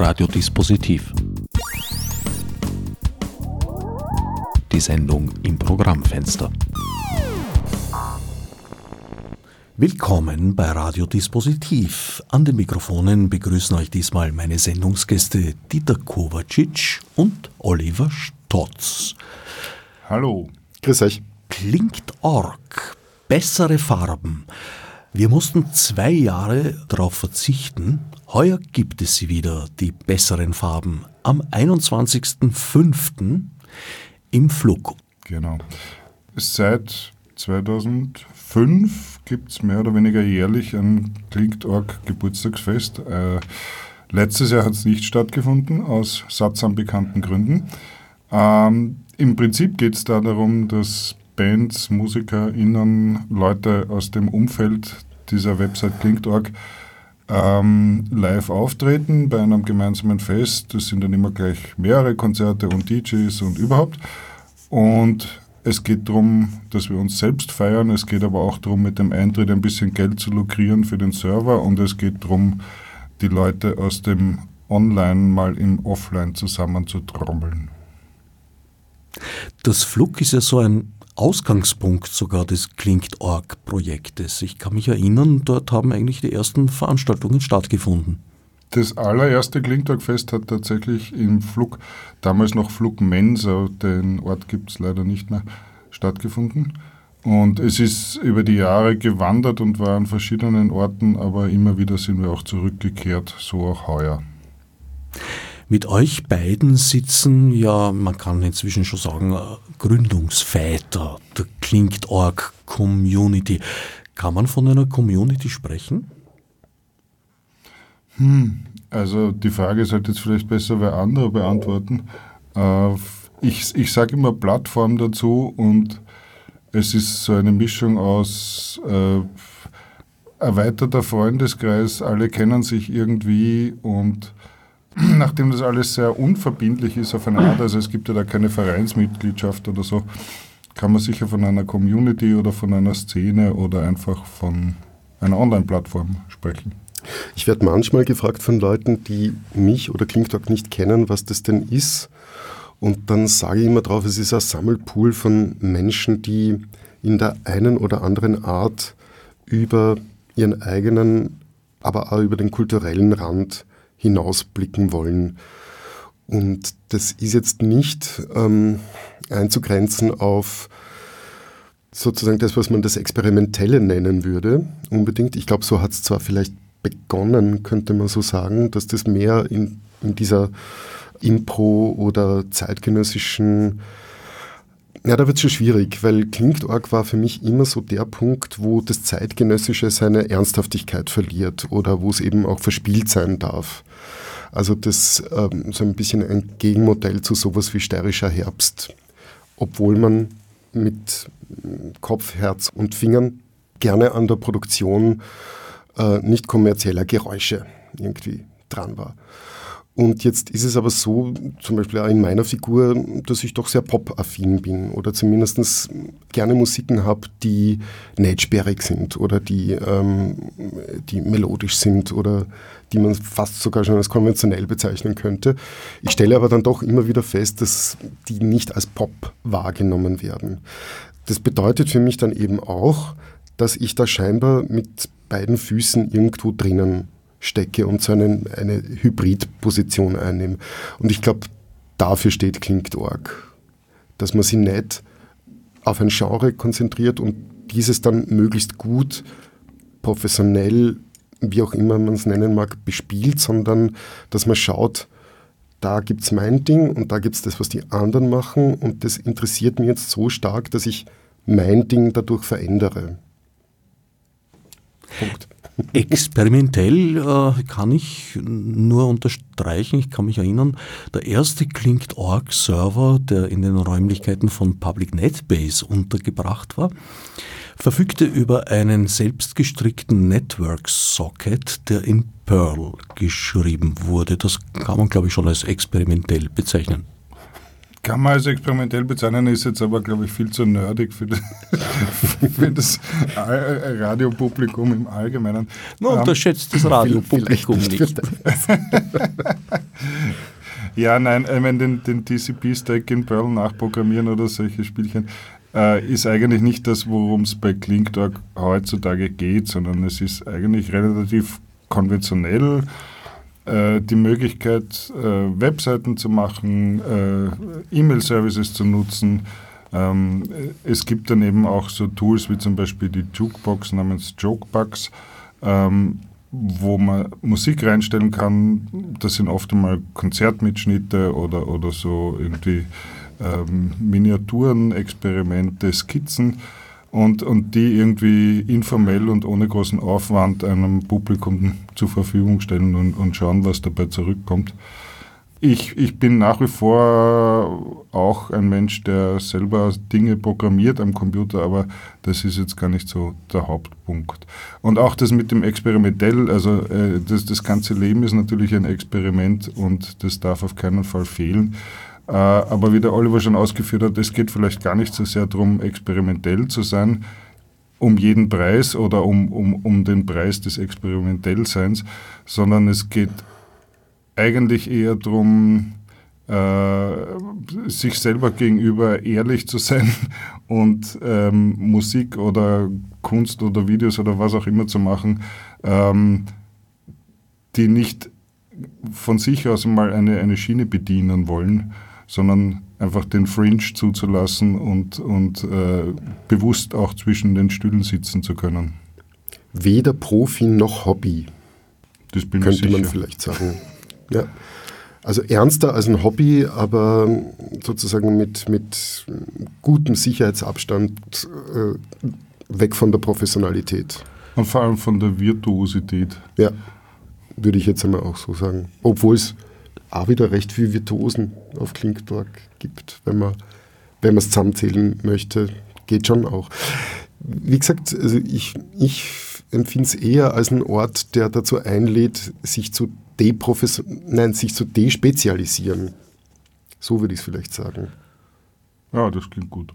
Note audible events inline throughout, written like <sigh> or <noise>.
Radiodispositiv. Die Sendung im Programmfenster. Willkommen bei Radiodispositiv. An den Mikrofonen begrüßen euch diesmal meine Sendungsgäste Dieter Kovacic und Oliver Stotz. Hallo. Grüß euch. Klingt Org. Bessere Farben. Wir mussten zwei Jahre darauf verzichten. Heuer gibt es sie wieder, die besseren Farben. Am 21.05. im Flug. Genau. Seit 2005 gibt es mehr oder weniger jährlich ein Klingt.org Geburtstagsfest. Äh, letztes Jahr hat es nicht stattgefunden, aus sattsam bekannten Gründen. Ähm, Im Prinzip geht es da darum, dass Bands, MusikerInnen, Leute aus dem Umfeld dieser Website Klingt.org ähm, live auftreten bei einem gemeinsamen Fest. Das sind dann immer gleich mehrere Konzerte und DJs und überhaupt. Und es geht darum, dass wir uns selbst feiern. Es geht aber auch darum, mit dem Eintritt ein bisschen Geld zu lukrieren für den Server. Und es geht darum, die Leute aus dem Online mal im Offline zusammenzutrommeln. Das Flug ist ja so ein Ausgangspunkt sogar des Klingt.org-Projektes. Ich kann mich erinnern, dort haben eigentlich die ersten Veranstaltungen stattgefunden. Das allererste Klingt.org-Fest hat tatsächlich im Flug, damals noch Flug Mensa, den Ort gibt es leider nicht mehr, stattgefunden. Und es ist über die Jahre gewandert und war an verschiedenen Orten, aber immer wieder sind wir auch zurückgekehrt, so auch heuer. Mit euch beiden sitzen ja, man kann inzwischen schon sagen, Gründungsväter der Klingt.org Community. Kann man von einer Community sprechen? Hm, also die Frage sollte jetzt vielleicht besser wer andere beantworten. Äh, ich ich sage immer Plattform dazu und es ist so eine Mischung aus äh, erweiterter Freundeskreis, alle kennen sich irgendwie und <clears throat> nachdem das alles sehr unverbindlich ist auf eine Art, also es gibt ja da keine Vereinsmitgliedschaft oder so, kann man sicher von einer Community oder von einer Szene oder einfach von einer Online-Plattform sprechen. Ich werde manchmal gefragt von Leuten, die mich oder Klingtalk nicht kennen, was das denn ist. Und dann sage ich immer drauf, es ist ein Sammelpool von Menschen, die in der einen oder anderen Art über ihren eigenen, aber auch über den kulturellen Rand hinausblicken wollen. Und das ist jetzt nicht ähm, einzugrenzen auf sozusagen das, was man das Experimentelle nennen würde, unbedingt. Ich glaube, so hat es zwar vielleicht begonnen, könnte man so sagen, dass das mehr in, in dieser Impro- oder zeitgenössischen ja, da wird es schon schwierig, weil Klingt.org war für mich immer so der Punkt, wo das Zeitgenössische seine Ernsthaftigkeit verliert oder wo es eben auch verspielt sein darf. Also das ähm, so ein bisschen ein Gegenmodell zu sowas wie steirischer Herbst, obwohl man mit Kopf, Herz und Fingern gerne an der Produktion äh, nicht kommerzieller Geräusche irgendwie dran war. Und jetzt ist es aber so, zum Beispiel auch in meiner Figur, dass ich doch sehr pop-affin bin oder zumindest gerne Musiken habe, die nicht sind oder die, ähm, die melodisch sind oder die man fast sogar schon als konventionell bezeichnen könnte. Ich stelle aber dann doch immer wieder fest, dass die nicht als Pop wahrgenommen werden. Das bedeutet für mich dann eben auch, dass ich da scheinbar mit beiden Füßen irgendwo drinnen stecke und so einen, eine Hybridposition einnehme. Und ich glaube, dafür steht Klingt.org. Dass man sich nicht auf ein Genre konzentriert und dieses dann möglichst gut, professionell, wie auch immer man es nennen mag, bespielt, sondern dass man schaut, da gibt es mein Ding und da gibt es das, was die anderen machen und das interessiert mich jetzt so stark, dass ich mein Ding dadurch verändere. Punkt. Experimentell äh, kann ich nur unterstreichen, ich kann mich erinnern, der erste Klingt.org-Server, der in den Räumlichkeiten von Public NetBase untergebracht war, verfügte über einen selbstgestrickten Network-Socket, der in Perl geschrieben wurde. Das kann man, glaube ich, schon als experimentell bezeichnen. Kann man als experimentell bezeichnen, ist jetzt aber, glaube ich, viel zu nerdig für das, <laughs> für das Radiopublikum im Allgemeinen. No, ähm, unterschätzt das Radiopublikum nicht. nicht. <laughs> ja, nein, ich meine, den, den TCP-Stack in Perl nachprogrammieren oder solche Spielchen äh, ist eigentlich nicht das, worum es bei ClinkDog heutzutage geht, sondern es ist eigentlich relativ konventionell äh, die Möglichkeit, äh, Webseiten zu machen, äh, E-Mail-Services zu nutzen. Ähm, es gibt dann eben auch so Tools wie zum Beispiel die Jukebox namens Jokebugs, ähm, wo man Musik reinstellen kann. Das sind oft einmal Konzertmitschnitte oder, oder so irgendwie ähm, Miniaturen, Experimente, Skizzen und, und die irgendwie informell und ohne großen Aufwand einem Publikum zur Verfügung stellen und, und schauen, was dabei zurückkommt. Ich, ich bin nach wie vor auch ein Mensch, der selber Dinge programmiert am Computer, aber das ist jetzt gar nicht so der Hauptpunkt. Und auch das mit dem Experimentell, also äh, das, das ganze Leben ist natürlich ein Experiment und das darf auf keinen Fall fehlen. Äh, aber wie der Oliver schon ausgeführt hat, es geht vielleicht gar nicht so sehr darum, experimentell zu sein, um jeden Preis oder um, um, um den Preis des Experimentellseins, sondern es geht eigentlich eher darum, äh, sich selber gegenüber ehrlich zu sein <laughs> und ähm, Musik oder Kunst oder Videos oder was auch immer zu machen, ähm, die nicht von sich aus mal eine, eine Schiene bedienen wollen, sondern einfach den Fringe zuzulassen und, und äh, bewusst auch zwischen den Stühlen sitzen zu können. Weder Profi noch Hobby. Das bin könnte ich man vielleicht sagen. <laughs> Ja. Also ernster als ein Hobby, aber sozusagen mit, mit gutem Sicherheitsabstand äh, weg von der Professionalität. Und vor allem von der Virtuosität. Ja, würde ich jetzt einmal auch so sagen. Obwohl es auch wieder recht viel Virtuosen auf Klinktorg gibt, wenn man wenn es zusammenzählen möchte, geht schon auch. Wie gesagt, also ich, ich empfinde es eher als einen Ort, der dazu einlädt, sich zu nein, sich zu despezialisieren. So würde ich es vielleicht sagen. Ja, das klingt gut.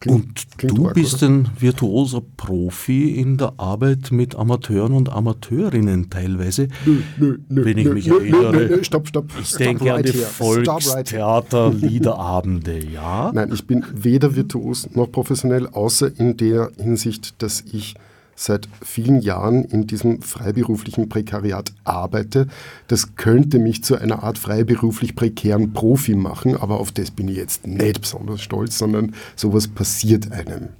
Klingt, und klingt du arg, bist oder? ein virtuoser Profi in der Arbeit mit Amateuren und Amateurinnen teilweise. Nö, nö, nö, wenn ich mich erinnere. Stopp, stopp. Ich denke right an die Volkstheater-Liederabende, ja? Nein, ich bin weder virtuos noch professionell, außer in der Hinsicht, dass ich seit vielen Jahren in diesem freiberuflichen Prekariat arbeite. Das könnte mich zu einer Art freiberuflich prekären Profi machen, aber auf das bin ich jetzt nicht besonders stolz, sondern sowas passiert einem.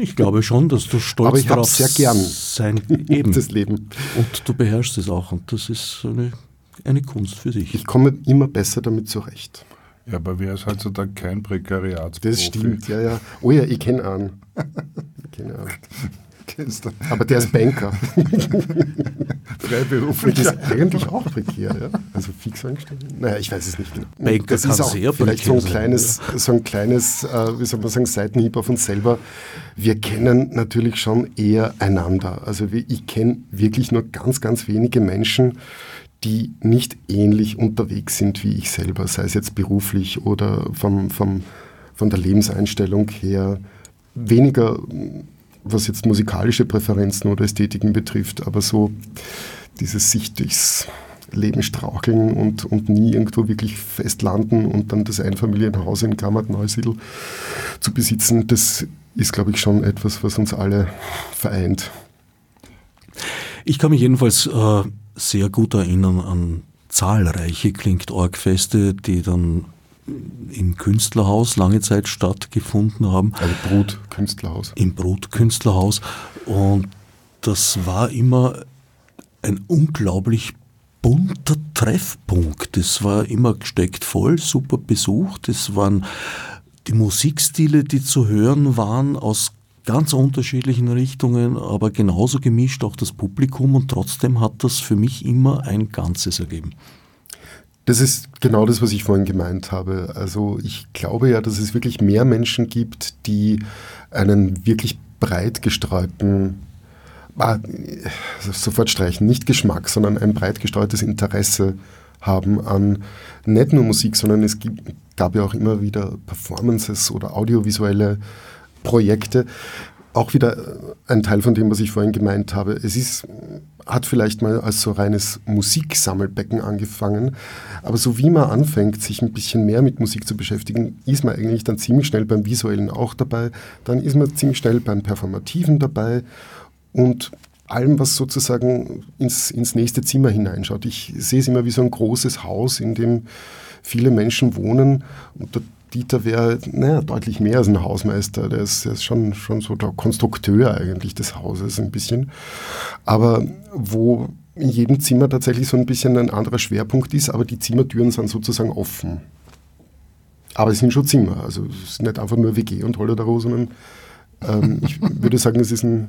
Ich glaube schon, dass du stolz aber ich darauf sehr gern sein <laughs> eben. das Leben. Und du beherrschst es auch und das ist eine, eine Kunst für sich. Ich komme immer besser damit zurecht. Ja, aber wer ist heutzutage kein Prekariat? Das stimmt, ja, ja. Oh ja, ich kenne einen. Keine Ahnung. <laughs> Kennst du? Aber der ist Banker. <laughs> Freiberuflich. Das ist eigentlich auch prekär, ja? Also fix angestellt. Naja, ich weiß es nicht genau. Banker das ist auch sehr vielleicht so ein kleines, sein, so ein kleines äh, wie soll man sagen, Seitenhieb auf uns selber. Wir kennen natürlich schon eher einander. Also ich kenne wirklich nur ganz, ganz wenige Menschen, die nicht ähnlich unterwegs sind wie ich selber, sei es jetzt beruflich oder vom, vom, von der Lebenseinstellung her. Weniger, was jetzt musikalische Präferenzen oder Ästhetiken betrifft, aber so dieses sich durchs Leben straucheln und, und nie irgendwo wirklich festlanden und dann das Einfamilienhaus in Kammert-Neusiedl zu besitzen, das ist, glaube ich, schon etwas, was uns alle vereint. Ich kann mich jedenfalls äh, sehr gut erinnern an zahlreiche Klingt-Org-Feste, die dann im Künstlerhaus lange Zeit stattgefunden haben. Also Brutkünstlerhaus. Im Brutkünstlerhaus. Und das war immer ein unglaublich bunter Treffpunkt. Es war immer gesteckt voll, super besucht. Es waren die Musikstile, die zu hören waren, aus ganz unterschiedlichen Richtungen, aber genauso gemischt auch das Publikum und trotzdem hat das für mich immer ein Ganzes ergeben. Das ist genau das, was ich vorhin gemeint habe. Also ich glaube ja, dass es wirklich mehr Menschen gibt, die einen wirklich breit gestreuten, ah, sofort streichen, nicht Geschmack, sondern ein breit gestreutes Interesse haben an nicht nur Musik, sondern es gibt, gab ja auch immer wieder Performances oder audiovisuelle Projekte. Auch wieder ein Teil von dem, was ich vorhin gemeint habe. Es ist, hat vielleicht mal als so reines Musiksammelbecken angefangen, aber so wie man anfängt, sich ein bisschen mehr mit Musik zu beschäftigen, ist man eigentlich dann ziemlich schnell beim Visuellen auch dabei, dann ist man ziemlich schnell beim Performativen dabei und allem, was sozusagen ins, ins nächste Zimmer hineinschaut. Ich sehe es immer wie so ein großes Haus, in dem viele Menschen wohnen. Und der Dieter wäre naja, deutlich mehr als ein Hausmeister. Der ist, der ist schon, schon so der Konstrukteur eigentlich des Hauses ein bisschen. Aber wo in jedem Zimmer tatsächlich so ein bisschen ein anderer Schwerpunkt ist, aber die Zimmertüren sind sozusagen offen. Aber es sind schon Zimmer. Also es ist nicht einfach nur WG und Hollerdaro, sondern ähm, ich <laughs> würde sagen, es ist ein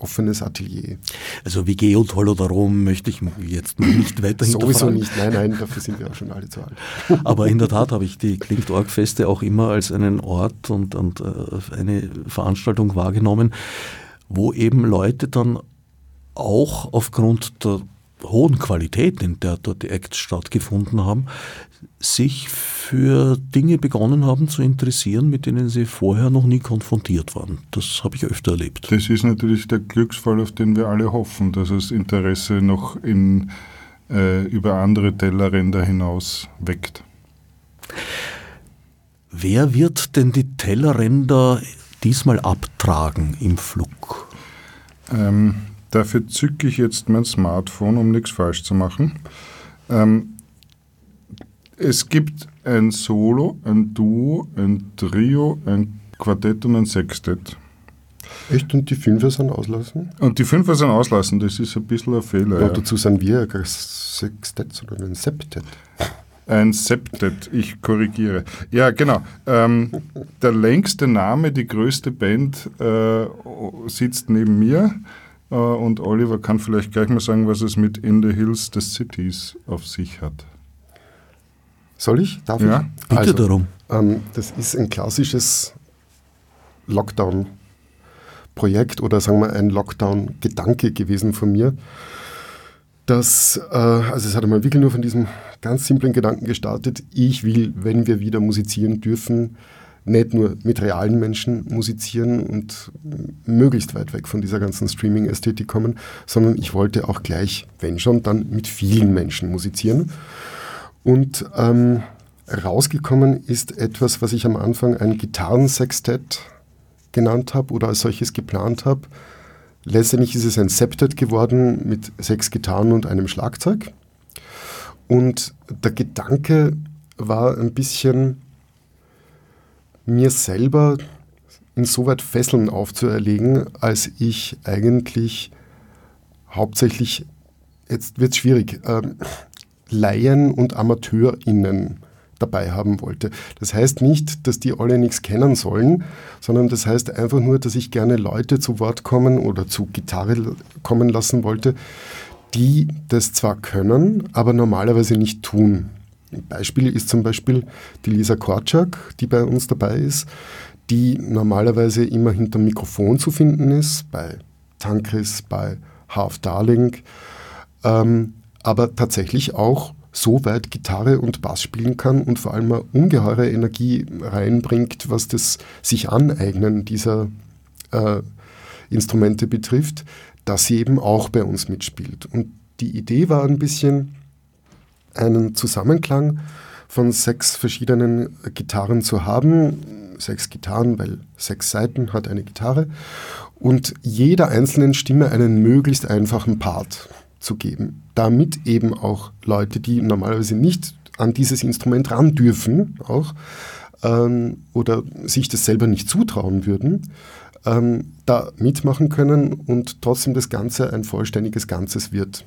offenes Atelier. Also WG und Holodarom möchte ich jetzt nicht <laughs> weiter Sowieso nicht, nein, nein, dafür sind wir auch schon alle zu alt. <laughs> Aber in der Tat habe ich die Klingt-Org-Feste auch immer als einen Ort und, und äh, eine Veranstaltung wahrgenommen, wo eben Leute dann auch aufgrund der hohen Qualität, in der dort die Acts stattgefunden haben, sich für Dinge begonnen haben zu interessieren, mit denen sie vorher noch nie konfrontiert waren. Das habe ich öfter erlebt. Das ist natürlich der Glücksfall, auf den wir alle hoffen, dass das Interesse noch in, äh, über andere Tellerränder hinaus weckt. Wer wird denn die Tellerränder diesmal abtragen im Flug? Ähm, dafür zücke ich jetzt mein Smartphone, um nichts falsch zu machen. Ähm, es gibt ein Solo, ein Duo, ein Trio, ein Quartett und ein Sextett. Echt? Und die Fünfer sind auslassen? Und die Fünfer sind auslassen, das ist ein bisschen ein Fehler. Ja, dazu sind wir kein Sextett, sondern ein Septett. Ein Septet, ich korrigiere. Ja, genau. Ähm, der längste Name, die größte Band äh, sitzt neben mir. Äh, und Oliver kann vielleicht gleich mal sagen, was es mit In the Hills des Cities auf sich hat. Soll ich? Darf ja. ich? Bitte also, darum. Ähm, das ist ein klassisches Lockdown-Projekt oder sagen wir ein Lockdown-Gedanke gewesen von mir. Das, äh, also es hat einmal wirklich nur von diesem ganz simplen Gedanken gestartet. Ich will, wenn wir wieder musizieren dürfen, nicht nur mit realen Menschen musizieren und möglichst weit weg von dieser ganzen Streaming-Ästhetik kommen, sondern ich wollte auch gleich, wenn schon, dann mit vielen Menschen musizieren. Und ähm, rausgekommen ist etwas, was ich am Anfang ein Gitarrensextett genannt habe oder als solches geplant habe. Letztendlich ist es ein Septet geworden mit sechs Gitarren und einem Schlagzeug. Und der Gedanke war ein bisschen, mir selber insoweit Fesseln aufzuerlegen, als ich eigentlich hauptsächlich, jetzt wird es schwierig, ähm, Laien und AmateurInnen dabei haben wollte. Das heißt nicht, dass die alle nichts kennen sollen, sondern das heißt einfach nur, dass ich gerne Leute zu Wort kommen oder zu Gitarre kommen lassen wollte, die das zwar können, aber normalerweise nicht tun. Ein Beispiel ist zum Beispiel die Lisa Korczak, die bei uns dabei ist, die normalerweise immer hinterm Mikrofon zu finden ist, bei Tankris, bei Half Darling. Ähm, aber tatsächlich auch so weit Gitarre und Bass spielen kann und vor allem eine ungeheure Energie reinbringt, was das sich aneignen dieser äh, Instrumente betrifft, dass sie eben auch bei uns mitspielt. Und die Idee war ein bisschen, einen Zusammenklang von sechs verschiedenen Gitarren zu haben. Sechs Gitarren, weil sechs Seiten hat eine Gitarre. Und jeder einzelnen Stimme einen möglichst einfachen Part zu geben, damit eben auch Leute, die normalerweise nicht an dieses Instrument ran dürfen, auch ähm, oder sich das selber nicht zutrauen würden, ähm, da mitmachen können und trotzdem das Ganze ein vollständiges Ganzes wird.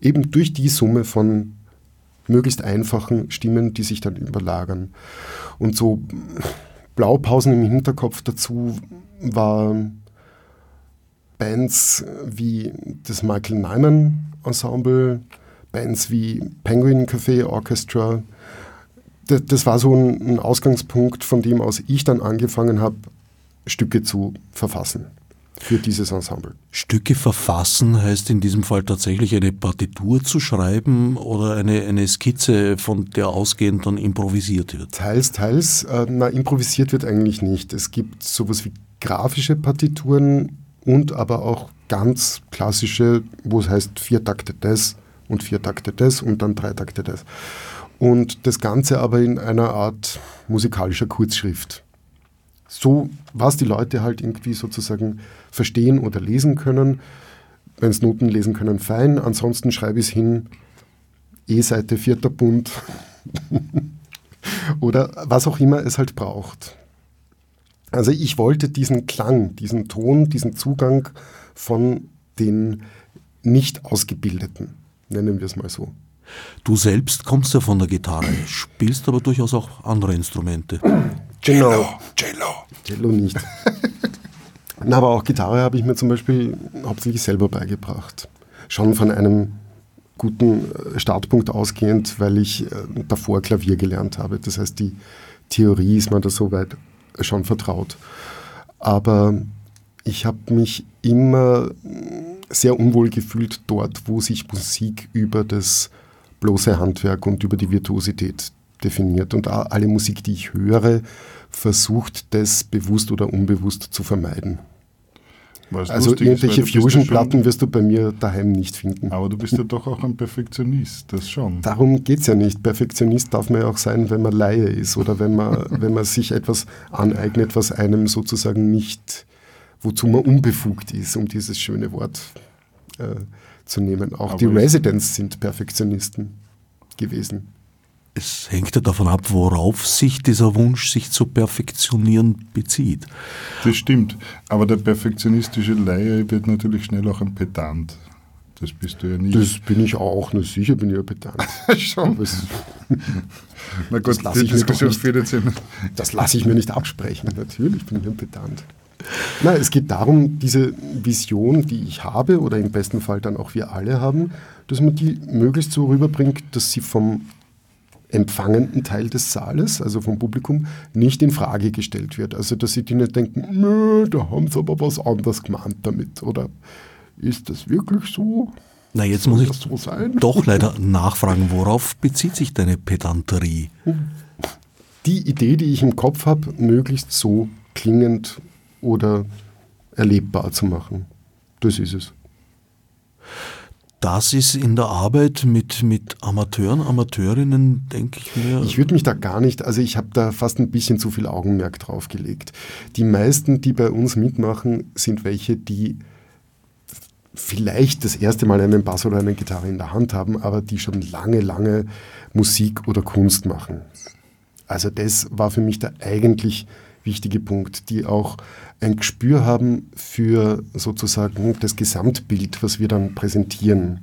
Eben durch die Summe von möglichst einfachen Stimmen, die sich dann überlagern. Und so Blaupausen im Hinterkopf dazu war Bands wie das Michael Nyman Ensemble, Bands wie Penguin Café Orchestra. Das, war so ein, Ausgangspunkt, von dem aus ich dann angefangen habe, Stücke zu verfassen. Für dieses Ensemble. Stücke verfassen heißt in diesem Fall tatsächlich eine Partitur zu schreiben oder eine, eine Skizze, von der ausgehend dann improvisiert wird? Teils, teils. Äh, na, improvisiert wird eigentlich nicht. Es gibt sowas wie grafische Partituren und aber auch ganz klassische, wo es heißt vier Takte des und vier Takte des und dann drei Takte des. Und das Ganze aber in einer Art musikalischer Kurzschrift so, was die Leute halt irgendwie sozusagen verstehen oder lesen können. Wenn es Noten lesen können, fein. Ansonsten schreibe ich es hin, E-Seite, vierter Bund <laughs> oder was auch immer es halt braucht. Also ich wollte diesen Klang, diesen Ton, diesen Zugang von den nicht ausgebildeten, nennen wir es mal so. Du selbst kommst ja von der Gitarre, spielst aber durchaus auch andere Instrumente. Genau. Cello. Cello nicht. <laughs> Na, aber auch Gitarre habe ich mir zum Beispiel hauptsächlich selber beigebracht. Schon von einem guten äh, Startpunkt ausgehend, weil ich äh, davor Klavier gelernt habe. Das heißt, die Theorie ist mir da soweit schon vertraut. Aber ich habe mich immer sehr unwohl gefühlt dort, wo sich Musik über das bloße Handwerk und über die Virtuosität definiert. Und alle Musik, die ich höre, versucht das bewusst oder unbewusst zu vermeiden. Was also irgendwelche Fusion-Platten ja wirst du bei mir daheim nicht finden. Aber du bist ja doch auch ein Perfektionist, das schon. Darum geht es ja nicht. Perfektionist darf man ja auch sein, wenn man Laie ist oder wenn man, <laughs> wenn man sich etwas aneignet, was einem sozusagen nicht, wozu man unbefugt ist, um dieses schöne Wort äh, zu nehmen. Auch Aber die Residents sind Perfektionisten gewesen es hängt ja davon ab, worauf sich dieser Wunsch, sich zu perfektionieren, bezieht. Das stimmt. Aber der perfektionistische Laie wird natürlich schnell auch ein Pedant. Das bist du ja nicht. Das bin ich auch. Na, sicher bin ich ja Pedant. <laughs> Schon. Das, Na gut, das lasse ich, lass ich mir nicht absprechen. Natürlich bin ich ein Pedant. Nein, es geht darum, diese Vision, die ich habe, oder im besten Fall dann auch wir alle haben, dass man die möglichst so rüberbringt, dass sie vom empfangenden Teil des Saales, also vom Publikum, nicht in Frage gestellt wird. Also dass sie die nicht denken, da haben sie aber was anderes gemeint damit. Oder ist das wirklich so? Na, jetzt Soll muss ich so doch leider nachfragen, worauf bezieht sich deine Pedanterie? Die Idee, die ich im Kopf habe, möglichst so klingend oder erlebbar zu machen. Das ist es das ist in der Arbeit mit, mit Amateuren, Amateurinnen, denke ich mir. Ich würde mich da gar nicht, also ich habe da fast ein bisschen zu viel Augenmerk drauf gelegt. Die meisten, die bei uns mitmachen, sind welche, die vielleicht das erste Mal einen Bass oder eine Gitarre in der Hand haben, aber die schon lange, lange Musik oder Kunst machen. Also das war für mich der eigentlich wichtige Punkt, die auch ein Gespür haben für sozusagen das Gesamtbild, was wir dann präsentieren.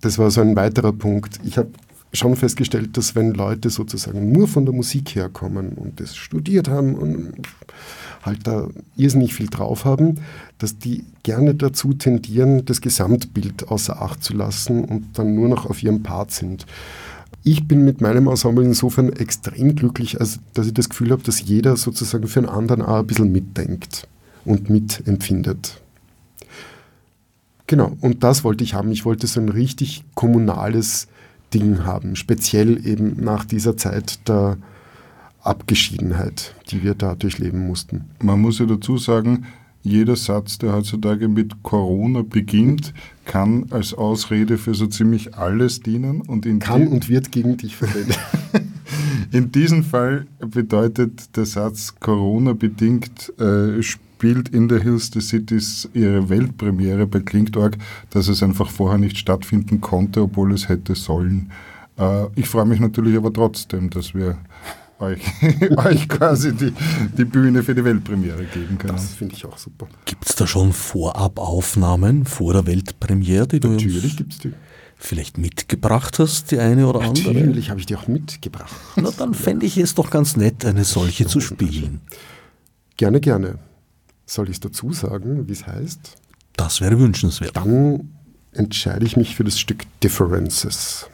Das war so ein weiterer Punkt. Ich habe schon festgestellt, dass wenn Leute sozusagen nur von der Musik herkommen und das studiert haben und halt da irrsinnig viel drauf haben, dass die gerne dazu tendieren, das Gesamtbild außer Acht zu lassen und dann nur noch auf ihrem Part sind. Ich bin mit meinem Ensemble insofern extrem glücklich, also dass ich das Gefühl habe, dass jeder sozusagen für einen anderen auch ein bisschen mitdenkt und mitempfindet. Genau, und das wollte ich haben. Ich wollte so ein richtig kommunales Ding haben, speziell eben nach dieser Zeit der Abgeschiedenheit, die wir da durchleben mussten. Man muss ja dazu sagen, jeder Satz, der heutzutage mit Corona beginnt, kann als Ausrede für so ziemlich alles dienen. Und in kann und wird gegen dich verwendet. <laughs> in diesem Fall bedeutet der Satz Corona bedingt äh, spielt in the Hills the Cities ihre Weltpremiere bei Klingt.org, dass es einfach vorher nicht stattfinden konnte, obwohl es hätte sollen. Äh, ich freue mich natürlich aber trotzdem, dass wir euch, <laughs> euch quasi die, die Bühne für die Weltpremiere geben können. Das finde ich auch super. Gibt es da schon Vorabaufnahmen vor der Weltpremiere, die du Natürlich gibt es die. Vielleicht mitgebracht hast, die eine oder Natürlich andere? Natürlich habe ich die auch mitgebracht. Na, dann fände ich es doch ganz nett, eine solche zu spielen. Gerne, gerne. Soll ich es dazu sagen, wie es heißt? Das wäre wünschenswert. Dann entscheide ich mich für das Stück Differences.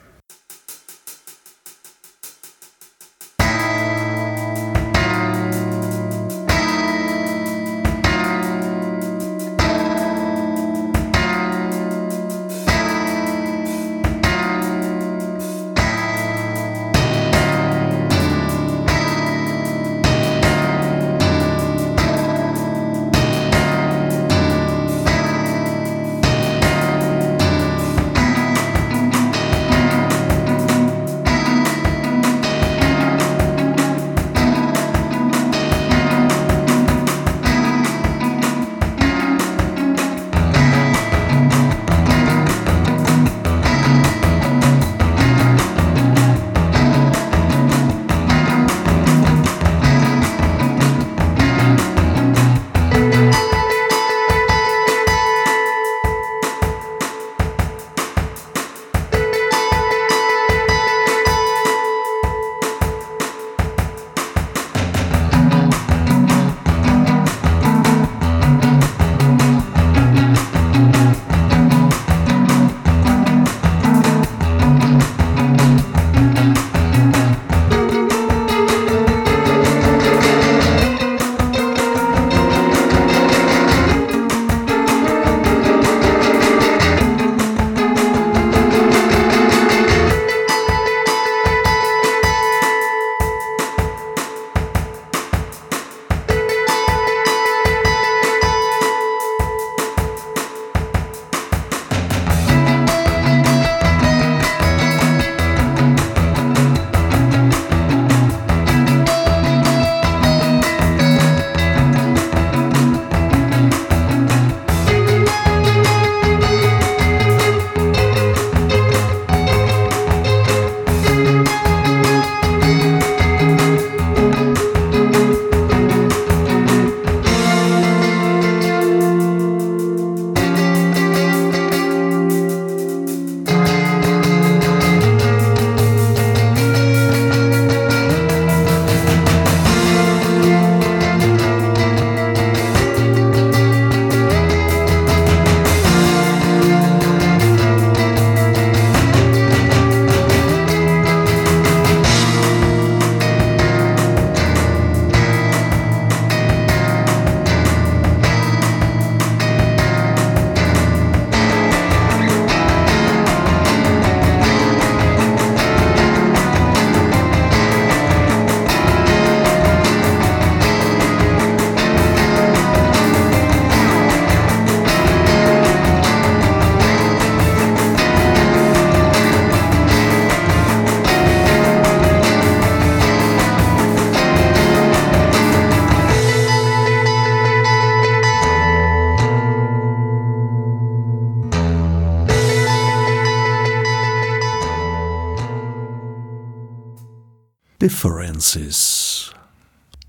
Differences.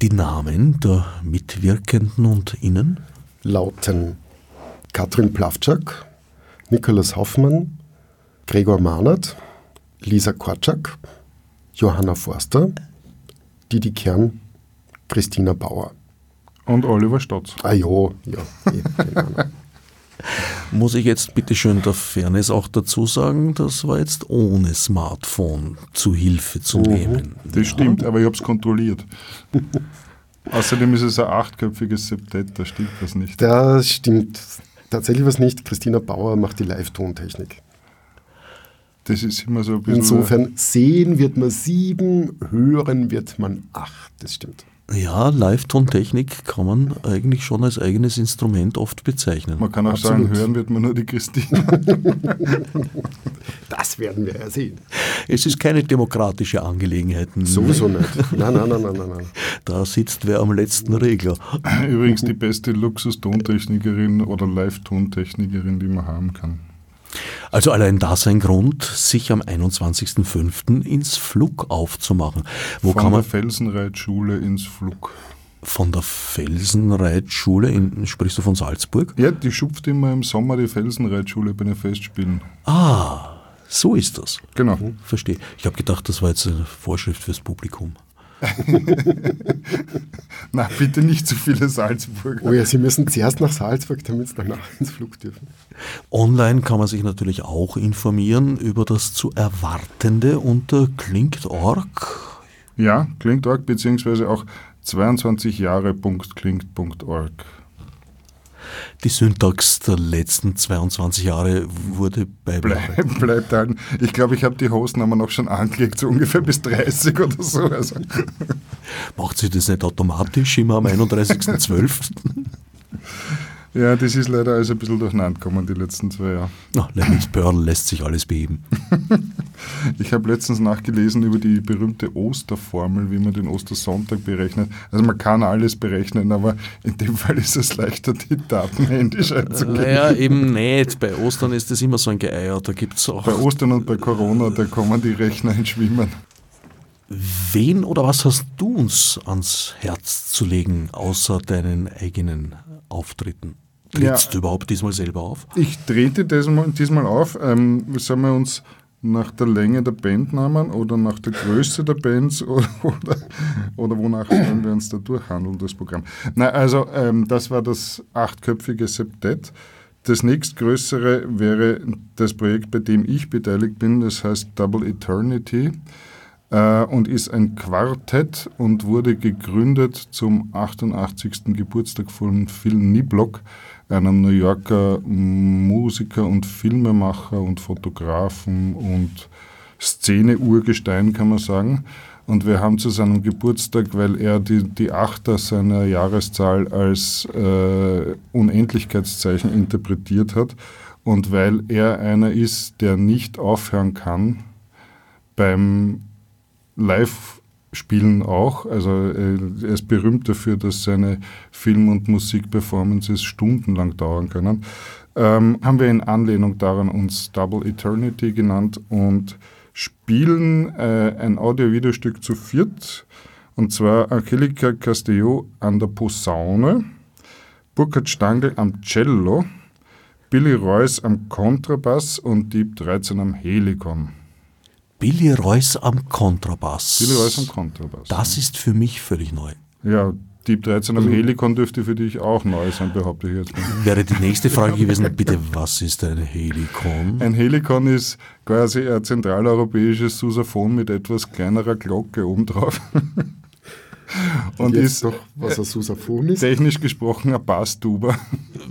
Die Namen der Mitwirkenden und Innen? Lauten Katrin Plavczak, Nikolaus Hoffmann, Gregor Mahnert, Lisa Korczak, Johanna Forster, Didi Kern, Christina Bauer. Und Oliver Stotz. Ah jo, ja. <laughs> ja Muss ich jetzt bitte schön der Fairness auch dazu sagen, das war jetzt ohne Smartphone zu Hilfe zu Mhm. nehmen. Das stimmt, aber ich habe es kontrolliert. <laughs> Außerdem ist es ein achtköpfiges Septett, da stimmt was nicht. Das stimmt tatsächlich was nicht. Christina Bauer macht die Live-Tontechnik. Das ist immer so ein bisschen. Insofern sehen wird man sieben, hören wird man acht. Das stimmt. Ja, Live-Tontechnik kann man eigentlich schon als eigenes Instrument oft bezeichnen. Man kann auch Absolut. sagen, hören wird man nur die Christine. <laughs> Das werden wir ja sehen. Es ist keine demokratische Angelegenheit. Sowieso nicht. Nein, nein, nein, nein, nein. nein. Da sitzt wer am letzten Regler. Übrigens die beste Luxus-Tontechnikerin oder Live-Tontechnikerin, die man haben kann. Also allein das ein Grund, sich am 21.05. ins Flug aufzumachen. Wo Von kann der man Felsenreitschule ins Flug. von der Felsenreitschule, in, sprichst du von Salzburg? Ja, die schupft immer im Sommer die Felsenreitschule bei den Festspielen. Ah, so ist das. Genau. Verstehe. Ich habe gedacht, das war jetzt eine Vorschrift fürs Publikum. <laughs> Na, bitte nicht zu viele Salzburger. Oh ja, Sie müssen zuerst nach Salzburg, damit Sie danach ins Flug dürfen. Online kann man sich natürlich auch informieren über das zu erwartende unter klingt.org. Ja, klingt.org, beziehungsweise auch 22jahre.klingt.org. Die Syntax der letzten 22 Jahre wurde beibehalten. Bleib, <laughs> bleibt halten. Ich glaube, ich habe die Hostnamen auch schon angelegt, so ungefähr bis 30 oder so. Also, Macht sie das nicht automatisch immer am 31.12.? <laughs> ja, das ist leider alles ein bisschen durcheinander gekommen die letzten zwei Jahre. Na, Lemons Pearl lässt sich alles beheben. <laughs> Ich habe letztens nachgelesen über die berühmte Osterformel, wie man den Ostersonntag berechnet. Also man kann alles berechnen, aber in dem Fall ist es leichter, die Daten händisch <laughs> einzugeben. Naja, eben nicht. Bei Ostern ist das immer so ein Geeier. Da gibt es auch. Bei Ostern und bei Corona, da kommen die Rechner ins Schwimmen. Wen oder was hast du uns ans Herz zu legen, außer deinen eigenen Auftritten? Trittst Ja. du überhaupt diesmal selber auf? Ich trete diesmal, diesmal auf. Ähm, sollen wir uns nach der Länge der Bandnamen oder nach der Größe der Bands oder, <laughs> oder, oder wonach sollen wir uns da durchhandeln, das Programm? Na, also ähm, das war das achtköpfige Septett. Das nächstgrößere wäre das Projekt, bei dem ich beteiligt bin, das heißt Double Eternity äh, und ist ein Quartett und wurde gegründet zum 88. Geburtstag von Phil Niblock, einem New Yorker Musiker und Filmemacher und Fotografen und Szene-Urgestein, kann man sagen. Und wir haben zu seinem Geburtstag, weil er die, die Achter seiner Jahreszahl als äh, Unendlichkeitszeichen interpretiert hat und weil er einer ist, der nicht aufhören kann, beim Live-Spielen auch. Also äh, er ist berühmt dafür, dass seine Film- und Musikperformances stundenlang dauern können. Ähm, haben wir in Anlehnung daran uns Double Eternity genannt und spielen äh, ein Audio-Videostück zu viert. Und zwar Angelica Castillo an der Posaune, Burkhard Stangl am Cello, Billy Royce am Kontrabass und Dieb 13 am Helikon. Billy Royce am Kontrabass. Billy Royce am Kontrabass. Das ist für mich völlig neu. Ja, Dieb 13 am Helikon dürfte für dich auch neu sein, behaupte ich jetzt mal. Wäre die nächste Frage <laughs> gewesen, bitte, was ist ein Helikon? Ein Helikon ist quasi ein zentraleuropäisches Susaphon mit etwas kleinerer Glocke obendrauf. <laughs> Und Jetzt ist doch, was ein Susaphon ist. technisch gesprochen ein Basstuba.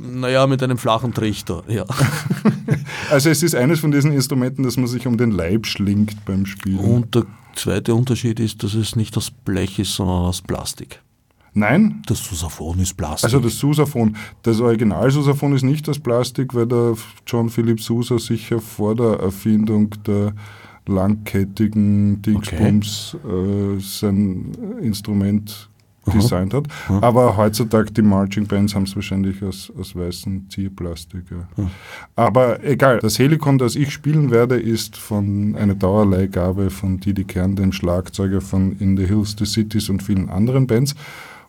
Naja, mit einem flachen Trichter, ja. <laughs> Also es ist eines von diesen Instrumenten, das man sich um den Leib schlingt beim Spielen. Und der zweite Unterschied ist, dass es nicht aus Blech ist, sondern aus Plastik. Nein, Das Susaphon ist Plastik. also das Susaphon. Das Original-Susaphon ist nicht aus Plastik, weil der John Philip Sousa sicher vor der Erfindung der langkettigen Dingsbums äh, sein Instrument designt hat. Aber heutzutage die Marching Bands haben es wahrscheinlich aus, aus weißem Zierplastik. Ja. Aber egal, das Helikon, das ich spielen werde, ist von einer Dauerleihgabe von Didi Kern, dem Schlagzeuger von In the Hills, the Cities und vielen anderen Bands.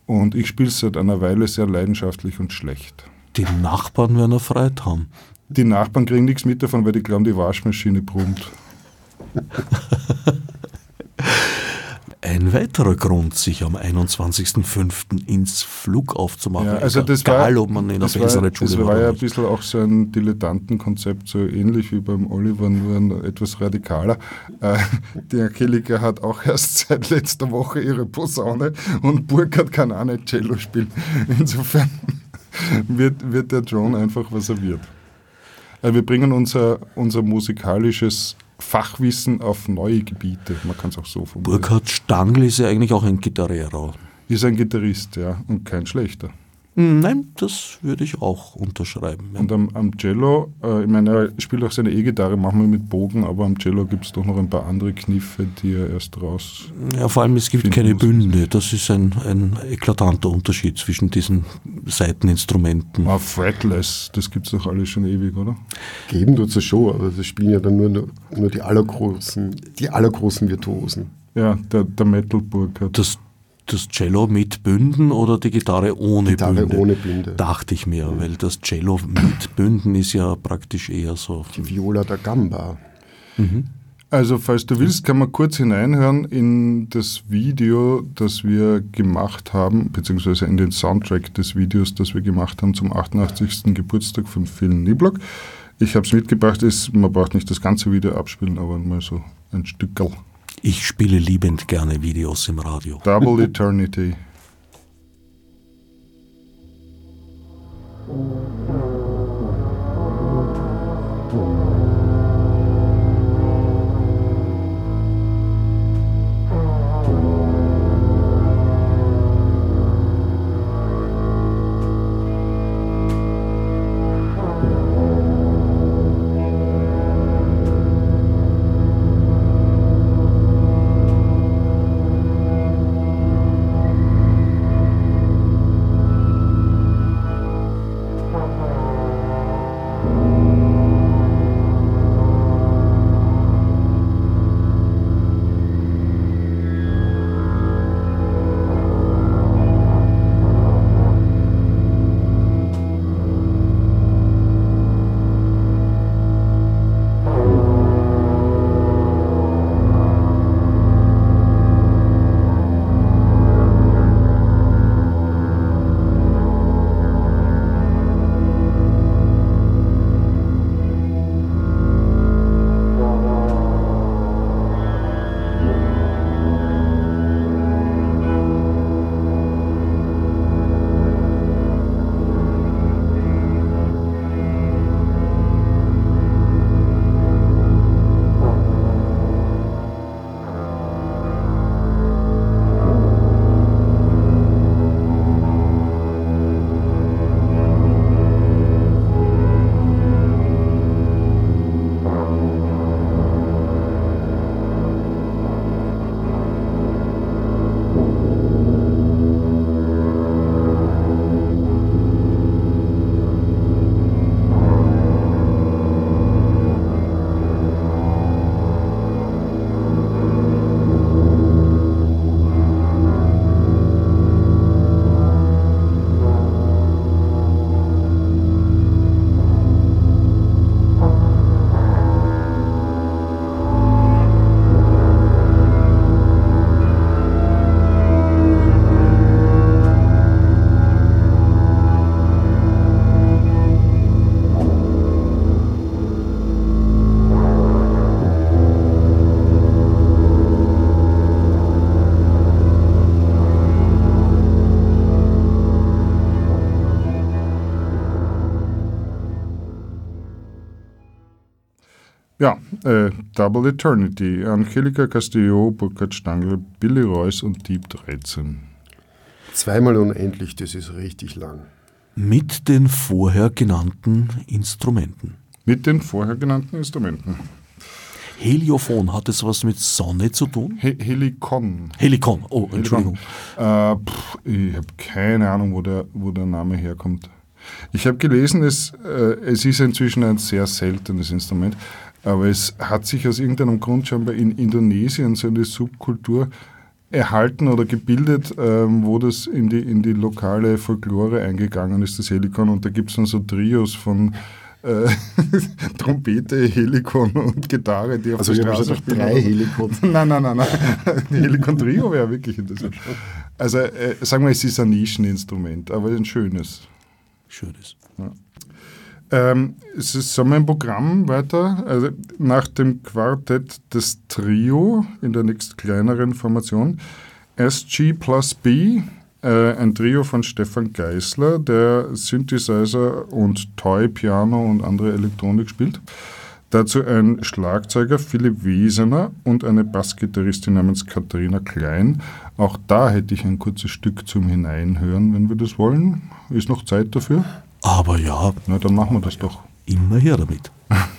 Und ich spiele es seit einer Weile sehr leidenschaftlich und schlecht. Die Nachbarn werden erfreut haben. Die Nachbarn kriegen nichts mit davon, weil die glauben, die Waschmaschine brummt. <laughs> Ein weiterer Grund, sich am 21.05. ins Flug aufzumachen, Ja, also das egal war, ob man in einer das war, das war oder ja ein bisschen auch so ein Dilettantenkonzept, so ähnlich wie beim Oliver, nur ein etwas radikaler. Äh, die Angelika hat auch erst seit letzter Woche ihre Posaune und Burkhard kann auch nicht Cello spielen. Insofern wird, wird der John einfach, was er wird. Wir bringen unser, unser musikalisches Fachwissen auf neue Gebiete. Man kann es auch so formulieren. Burkhard Stangl ist ja eigentlich auch ein Gitarrero. Ist ein Gitarrist, ja, und kein schlechter. Hm, Nein, das würde ich auch unterschreiben. Ja. Und am, am Cello, äh, ich meine, er spielt auch seine E-Gitarre manchmal mit Bogen, aber am Cello gibt es doch noch ein paar andere Kniffe, die er erst raus. Ja, vor allem, es gibt keine muss. Bünde. Das ist ein, ein eklatanter Unterschied zwischen diesen Seiteninstrumenten. Ah, Fretless, das gibt es doch alles schon ewig, oder? Geben tut es schon, aber das spielen ja dann nur, nur die allergroßen, die allergroßen Virtuosen. Ja, der, der Metalburg hat. Das, das Cello mit Bünden oder die Gitarre ohne Gitarre Bünde? ohne Bünde. Dachte ich mir, weil das Cello mit Bünden ist ja praktisch eher so. Die Viola da Gamba. Also, falls du willst, kann man kurz hineinhören in das Video, das wir gemacht haben, beziehungsweise in den Soundtrack des Videos, das wir gemacht haben zum 88. Geburtstag von Phil Niblock. Ich habe es mitgebracht, ist, man braucht nicht das ganze Video abspielen, aber mal so ein Stückel. Ich spiele liebend gerne Videos im Radio. Double Eternity. Äh, Double Eternity. Angelika Castillo, Burkhard Stangl, Billy Royce und Deep 13. Zweimal unendlich, das ist richtig lang. Mit den vorher genannten Instrumenten. Mit den vorher genannten Instrumenten. Heliophon, hat das was mit Sonne zu tun? He Helikon. Helikon, oh, Entschuldigung. Äh, pff, ich habe keine Ahnung, wo der, wo der Name herkommt. Ich habe gelesen, es, äh, es ist inzwischen ein sehr seltenes Instrument, aber es hat sich aus irgendeinem Grund scheinbar in Indonesien so eine Subkultur erhalten oder gebildet, ähm, wo das in die, in die lokale Folklore eingegangen ist, das Helikon. Und da gibt es dann so Trios von äh, <laughs> Trompete, Helikon und Gitarre, die auf Also der Straße gesagt, drei Helikon. <laughs> Nein, nein, nein, nein. <laughs> Helikon Trio wäre wirklich interessant. Also äh, sagen wir, es ist ein Nischeninstrument, aber ein schönes. Schönes. Ähm, es ist so mein Programm weiter. Also nach dem Quartett das Trio in der nächst kleineren Formation. SG plus B, äh, ein Trio von Stefan Geisler, der Synthesizer und Toy-Piano und andere Elektronik spielt. Dazu ein Schlagzeuger Philipp Wiesener und eine Bassgitarristin namens Katharina Klein. Auch da hätte ich ein kurzes Stück zum Hineinhören, wenn wir das wollen. Ist noch Zeit dafür? Aber ja, Na, dann machen wir das doch. immer her damit. <laughs>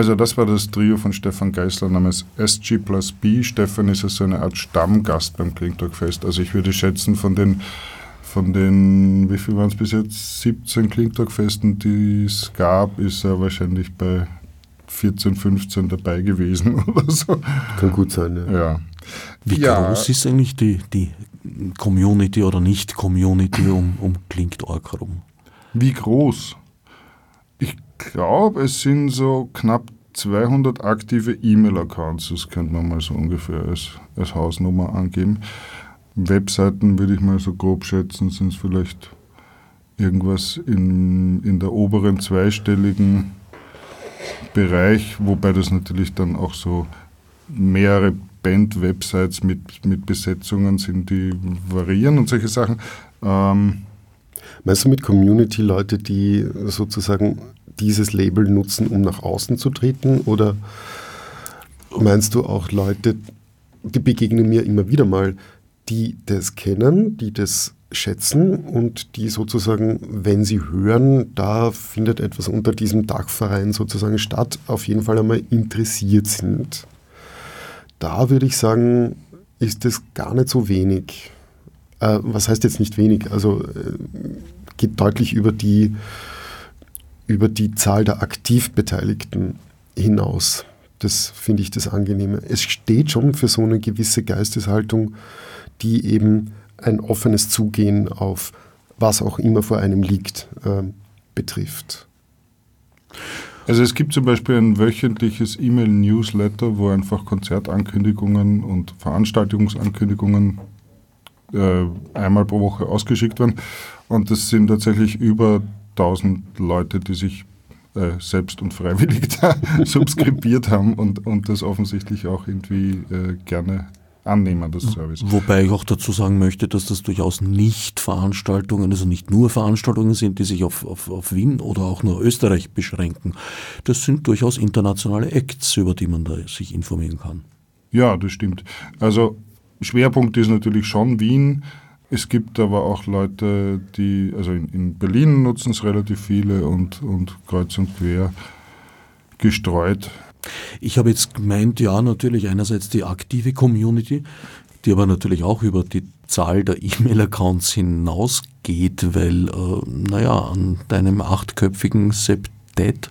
Also das war das Trio von Stefan Geisler namens SG plus B. Stefan ist also eine Art Stammgast beim Klingtalkfest. Also ich würde schätzen, von den, von den wie viel waren es bis jetzt, 17 Klingtalkfesten, die es gab, ist er wahrscheinlich bei 14, 15 dabei gewesen <laughs> oder so. Kann gut sein, ja. ja. Wie ja. groß ist eigentlich die, die Community oder Nicht-Community um, um Klingt.org herum? Wie groß? Ich glaube, es sind so knapp 200 aktive E-Mail-Accounts, das könnte man mal so ungefähr als, als Hausnummer angeben. Webseiten würde ich mal so grob schätzen, sind es vielleicht irgendwas in, in der oberen zweistelligen Bereich, wobei das natürlich dann auch so mehrere Band-Websites mit, mit Besetzungen sind, die variieren und solche Sachen. Ähm, Meinst du mit Community Leute, die sozusagen dieses Label nutzen, um nach außen zu treten? Oder meinst du auch Leute, die begegnen mir immer wieder mal, die das kennen, die das schätzen und die sozusagen, wenn sie hören, da findet etwas unter diesem Dachverein sozusagen statt, auf jeden Fall einmal interessiert sind? Da würde ich sagen, ist es gar nicht so wenig. Äh, was heißt jetzt nicht wenig? Also äh, geht deutlich über die, über die Zahl der Aktivbeteiligten hinaus. Das finde ich das Angenehme. Es steht schon für so eine gewisse Geisteshaltung, die eben ein offenes Zugehen auf was auch immer vor einem liegt, äh, betrifft. Also es gibt zum Beispiel ein wöchentliches E-Mail-Newsletter, wo einfach Konzertankündigungen und Veranstaltungsankündigungen äh, einmal pro Woche ausgeschickt werden. Und das sind tatsächlich über 1000 Leute, die sich äh, selbst und freiwillig <laughs> da subskribiert haben und, und das offensichtlich auch irgendwie äh, gerne Annehmer des Service. Wobei ich auch dazu sagen möchte, dass das durchaus nicht Veranstaltungen, also nicht nur Veranstaltungen sind, die sich auf, auf, auf Wien oder auch nur Österreich beschränken. Das sind durchaus internationale Acts, über die man da sich informieren kann. Ja, das stimmt. Also Schwerpunkt ist natürlich schon Wien. Es gibt aber auch Leute, die, also in, in Berlin nutzen es relativ viele und, und kreuz und quer gestreut. Ich habe jetzt gemeint, ja, natürlich einerseits die aktive Community, die aber natürlich auch über die Zahl der E-Mail-Accounts hinausgeht, weil, äh, naja, an deinem achtköpfigen Septet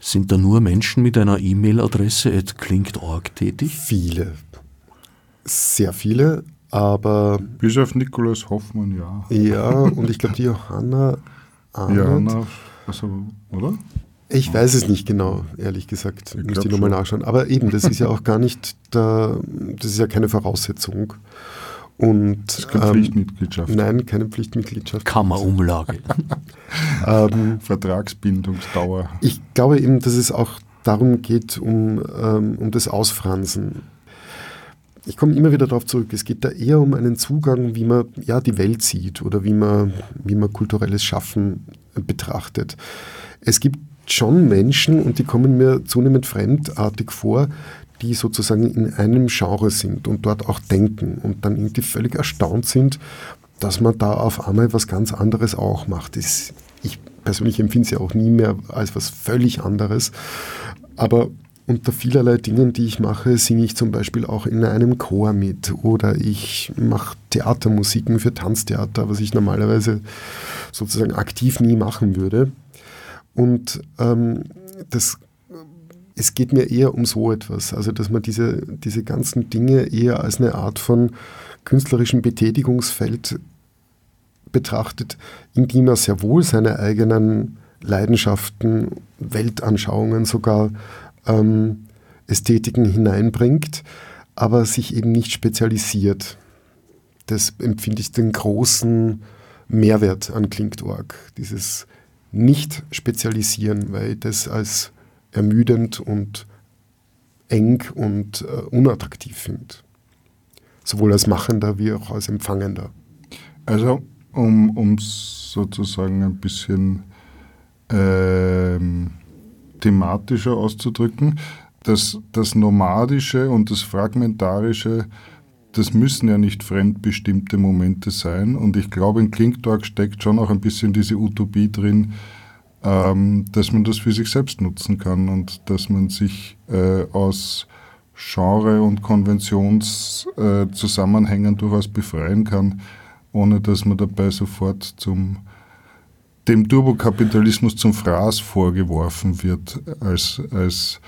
sind da nur Menschen mit einer E-Mail-Adresse at klingt.org tätig? Viele. Sehr viele, aber. Bis auf Nikolaus Hoffmann, ja. Ja, <laughs> und ich glaube, die Johanna. Arnold, Johanna, also, oder? Ich weiß es nicht genau, ehrlich gesagt. Ich Müsste ich nochmal nachschauen. Aber eben, das ist ja auch gar nicht, der, das ist ja keine Voraussetzung. Und, das ist keine ähm, Pflichtmitgliedschaft. Nein, keine Pflichtmitgliedschaft. Kammerumlage. <laughs> ähm, Vertragsbindungsdauer. Ich glaube eben, dass es auch darum geht, um, ähm, um das Ausfransen. Ich komme immer wieder darauf zurück, es geht da eher um einen Zugang, wie man ja, die Welt sieht oder wie man, wie man kulturelles Schaffen betrachtet. Es gibt schon Menschen, und die kommen mir zunehmend fremdartig vor, die sozusagen in einem Genre sind und dort auch denken und dann irgendwie völlig erstaunt sind, dass man da auf einmal was ganz anderes auch macht. ich persönlich empfinde es ja auch nie mehr als was völlig anderes. Aber unter vielerlei Dingen, die ich mache, singe ich zum Beispiel auch in einem Chor mit oder ich mache Theatermusiken für Tanztheater, was ich normalerweise sozusagen aktiv nie machen würde. Und ähm, das, es geht mir eher um so etwas, also dass man diese, diese ganzen Dinge eher als eine Art von künstlerischem Betätigungsfeld betrachtet, in die man sehr wohl seine eigenen Leidenschaften, Weltanschauungen sogar ähm, Ästhetiken hineinbringt, aber sich eben nicht spezialisiert. Das empfinde ich den großen Mehrwert an Klingt.org, dieses nicht spezialisieren, weil ich das als ermüdend und eng und äh, unattraktiv finde. Sowohl als Machender wie auch als Empfangender. Also, um es sozusagen ein bisschen ähm, thematischer auszudrücken, das, das Nomadische und das Fragmentarische das müssen ja nicht fremdbestimmte Momente sein. Und ich glaube, in Klingtalk steckt schon auch ein bisschen diese Utopie drin, ähm, dass man das für sich selbst nutzen kann und dass man sich äh, aus Genre- und Konventionszusammenhängen äh, durchaus befreien kann, ohne dass man dabei sofort zum dem Turbokapitalismus zum Fraß vorgeworfen wird als, als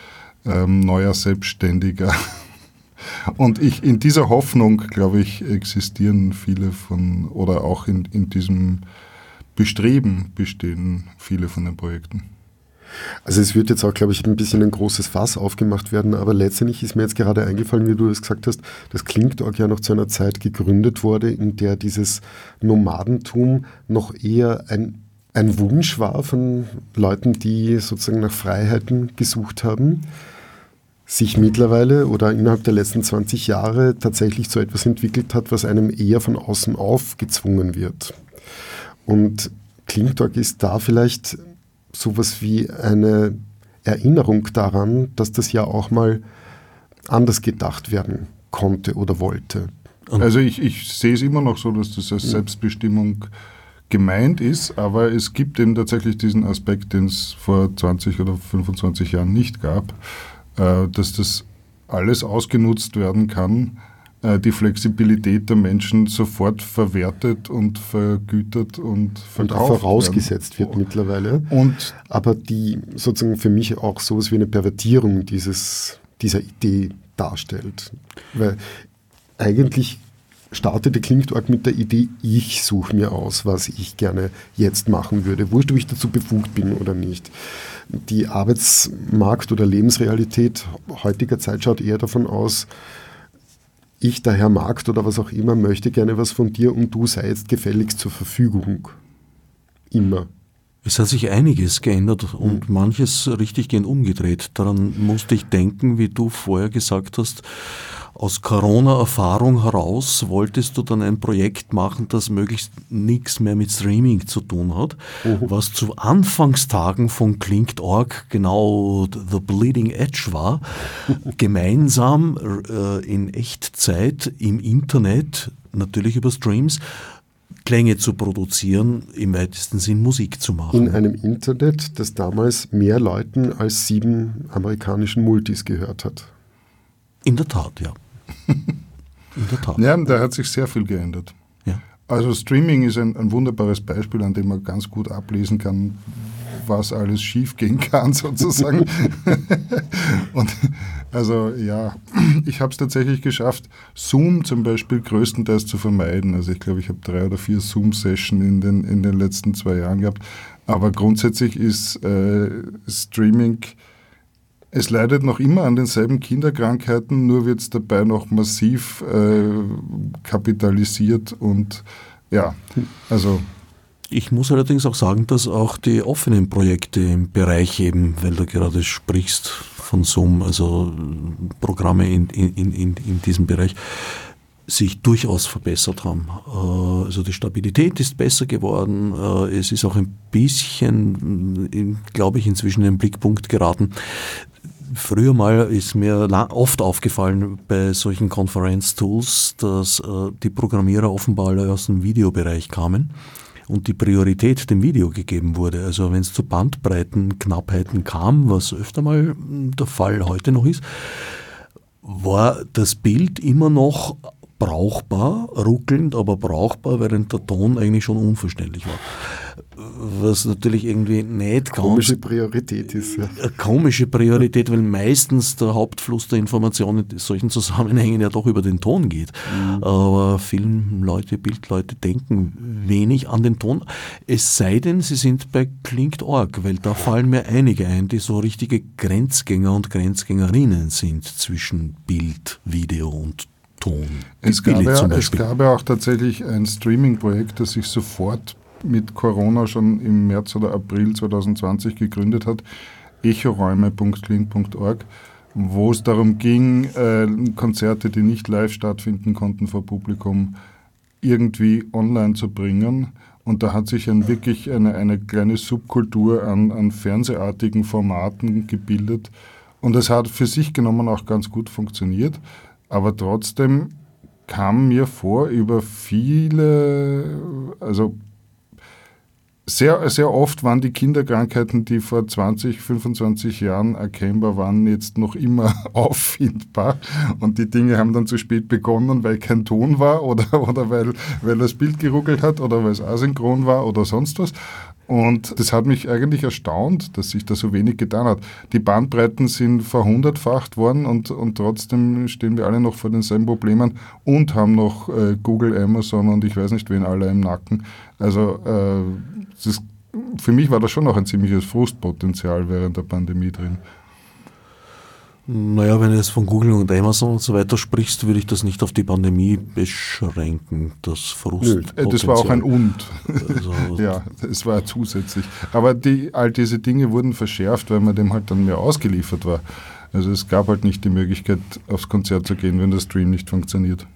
ähm, neuer Selbstständiger. <laughs> Und ich, in dieser Hoffnung, glaube ich, existieren viele von, oder auch in, in diesem Bestreben bestehen viele von den Projekten. Also es wird jetzt auch, glaube ich, ein bisschen ein großes Fass aufgemacht werden, aber letztendlich ist mir jetzt gerade eingefallen, wie du es gesagt hast, das Klingtalk ja noch zu einer Zeit gegründet wurde, in der dieses Nomadentum noch eher ein, ein Wunsch war von Leuten, die sozusagen nach Freiheiten gesucht haben sich mittlerweile oder innerhalb der letzten 20 Jahre tatsächlich so etwas entwickelt hat, was einem eher von außen aufgezwungen wird. Und Klingtalk ist da vielleicht sowas wie eine Erinnerung daran, dass das ja auch mal anders gedacht werden konnte oder wollte. Also ich, ich sehe es immer noch so, dass das als Selbstbestimmung gemeint ist, aber es gibt eben tatsächlich diesen Aspekt, den es vor 20 oder 25 Jahren nicht gab, äh, dass das alles ausgenutzt werden kann, äh, die Flexibilität der Menschen sofort verwertet und vergütet und verkauft und auch vorausgesetzt werden. wird mittlerweile. Und aber die sozusagen für mich auch sowas wie eine Pervertierung dieses, dieser Idee darstellt. Weil eigentlich startete Klingtalk mit der Idee, ich suche mir aus, was ich gerne jetzt machen würde. Wurscht, ob ich dazu befugt bin oder nicht. Die Arbeitsmarkt- oder Lebensrealität heutiger Zeit schaut eher davon aus, ich, der Herr Markt oder was auch immer, möchte gerne was von dir und du sei jetzt gefälligst zur Verfügung. Immer. Es hat sich einiges geändert und mhm. manches richtig gehen umgedreht. Daran musste ich denken, wie du vorher gesagt hast, aus Corona-Erfahrung heraus wolltest du dann ein Projekt machen, das möglichst nichts mehr mit Streaming zu tun hat, mhm. was zu Anfangstagen von Klingt.org genau The Bleeding Edge war, <laughs> gemeinsam äh, in Echtzeit im Internet, natürlich über Streams, Klänge zu produzieren, im weitesten Sinn Musik zu machen. In einem Internet, das damals mehr Leuten als sieben amerikanischen Multis gehört hat. In der Tat, ja. <laughs> In der Tat. Ja, da hat sich sehr viel geändert. Ja. Also Streaming ist ein, ein wunderbares Beispiel, an dem man ganz gut ablesen kann, was alles schief gehen kann, <laughs> sozusagen. und also ja, ich habe es tatsächlich geschafft, Zoom zum Beispiel größtenteils zu vermeiden. Also ich glaube, ich habe drei oder vier Zoom-Sessions in den, in den letzten zwei Jahren gehabt. Aber grundsätzlich ist äh, Streaming es leidet noch immer an denselben Kinderkrankheiten, nur wird es dabei noch massiv äh, kapitalisiert und ja, also. Ich muss allerdings auch sagen, dass auch die offenen Projekte im Bereich eben, weil du gerade sprichst von Zoom, also Programme in, in, in, in diesem Bereich, sich durchaus verbessert haben. Äh, also die Stabilität ist besser geworden. Äh, es ist auch ein bisschen, glaube ich, inzwischen in den Blickpunkt geraten, Früher mal ist mir oft aufgefallen bei solchen Konferenztools, dass äh, die Programmierer offenbar alle aus dem Videobereich kamen und die Priorität dem Video gegeben wurde. Also wenn es zu Bandbreitenknappheiten kam, was öfter mal der Fall heute noch ist, war das Bild immer noch brauchbar, ruckelnd, aber brauchbar, während der Ton eigentlich schon unverständlich war. Was natürlich irgendwie nicht ganz... Komische Priorität ist. Ja. Komische Priorität, weil meistens der Hauptfluss der Informationen in solchen Zusammenhängen ja doch über den Ton geht. Mhm. Aber Filmleute, Bildleute denken wenig an den Ton. Es sei denn, sie sind bei Klingt.org, weil da fallen mir einige ein, die so richtige Grenzgänger und Grenzgängerinnen sind zwischen Bild, Video und Ton. Es gab, ja, es gab ja auch tatsächlich ein Streaming-Projekt, das sich sofort mit Corona schon im März oder April 2020 gegründet hat, echoräume.clean.org, wo es darum ging, äh, Konzerte, die nicht live stattfinden konnten vor Publikum, irgendwie online zu bringen. Und da hat sich ein, wirklich eine, eine kleine Subkultur an, an fernsehartigen Formaten gebildet. Und es hat für sich genommen auch ganz gut funktioniert. Aber trotzdem kam mir vor, über viele, also sehr, sehr oft waren die Kinderkrankheiten, die vor 20, 25 Jahren erkennbar waren, jetzt noch immer <laughs> auffindbar. Und die Dinge haben dann zu spät begonnen, weil kein Ton war oder, oder weil, weil das Bild geruckelt hat oder weil es asynchron war oder sonst was. Und das hat mich eigentlich erstaunt, dass sich da so wenig getan hat. Die Bandbreiten sind verhundertfacht worden und, und trotzdem stehen wir alle noch vor denselben Problemen und haben noch äh, Google, Amazon und ich weiß nicht wen alle im Nacken. Also äh, das, für mich war da schon noch ein ziemliches Frustpotenzial während der Pandemie drin. Naja, wenn du jetzt von Google und Amazon und so weiter sprichst, würde ich das nicht auf die Pandemie beschränken, das Frust. Nö, das war auch ein Und. Also, <laughs> ja, es war zusätzlich. Aber die, all diese Dinge wurden verschärft, weil man dem halt dann mehr ausgeliefert war. Also es gab halt nicht die Möglichkeit, aufs Konzert zu gehen, wenn der Stream nicht funktioniert.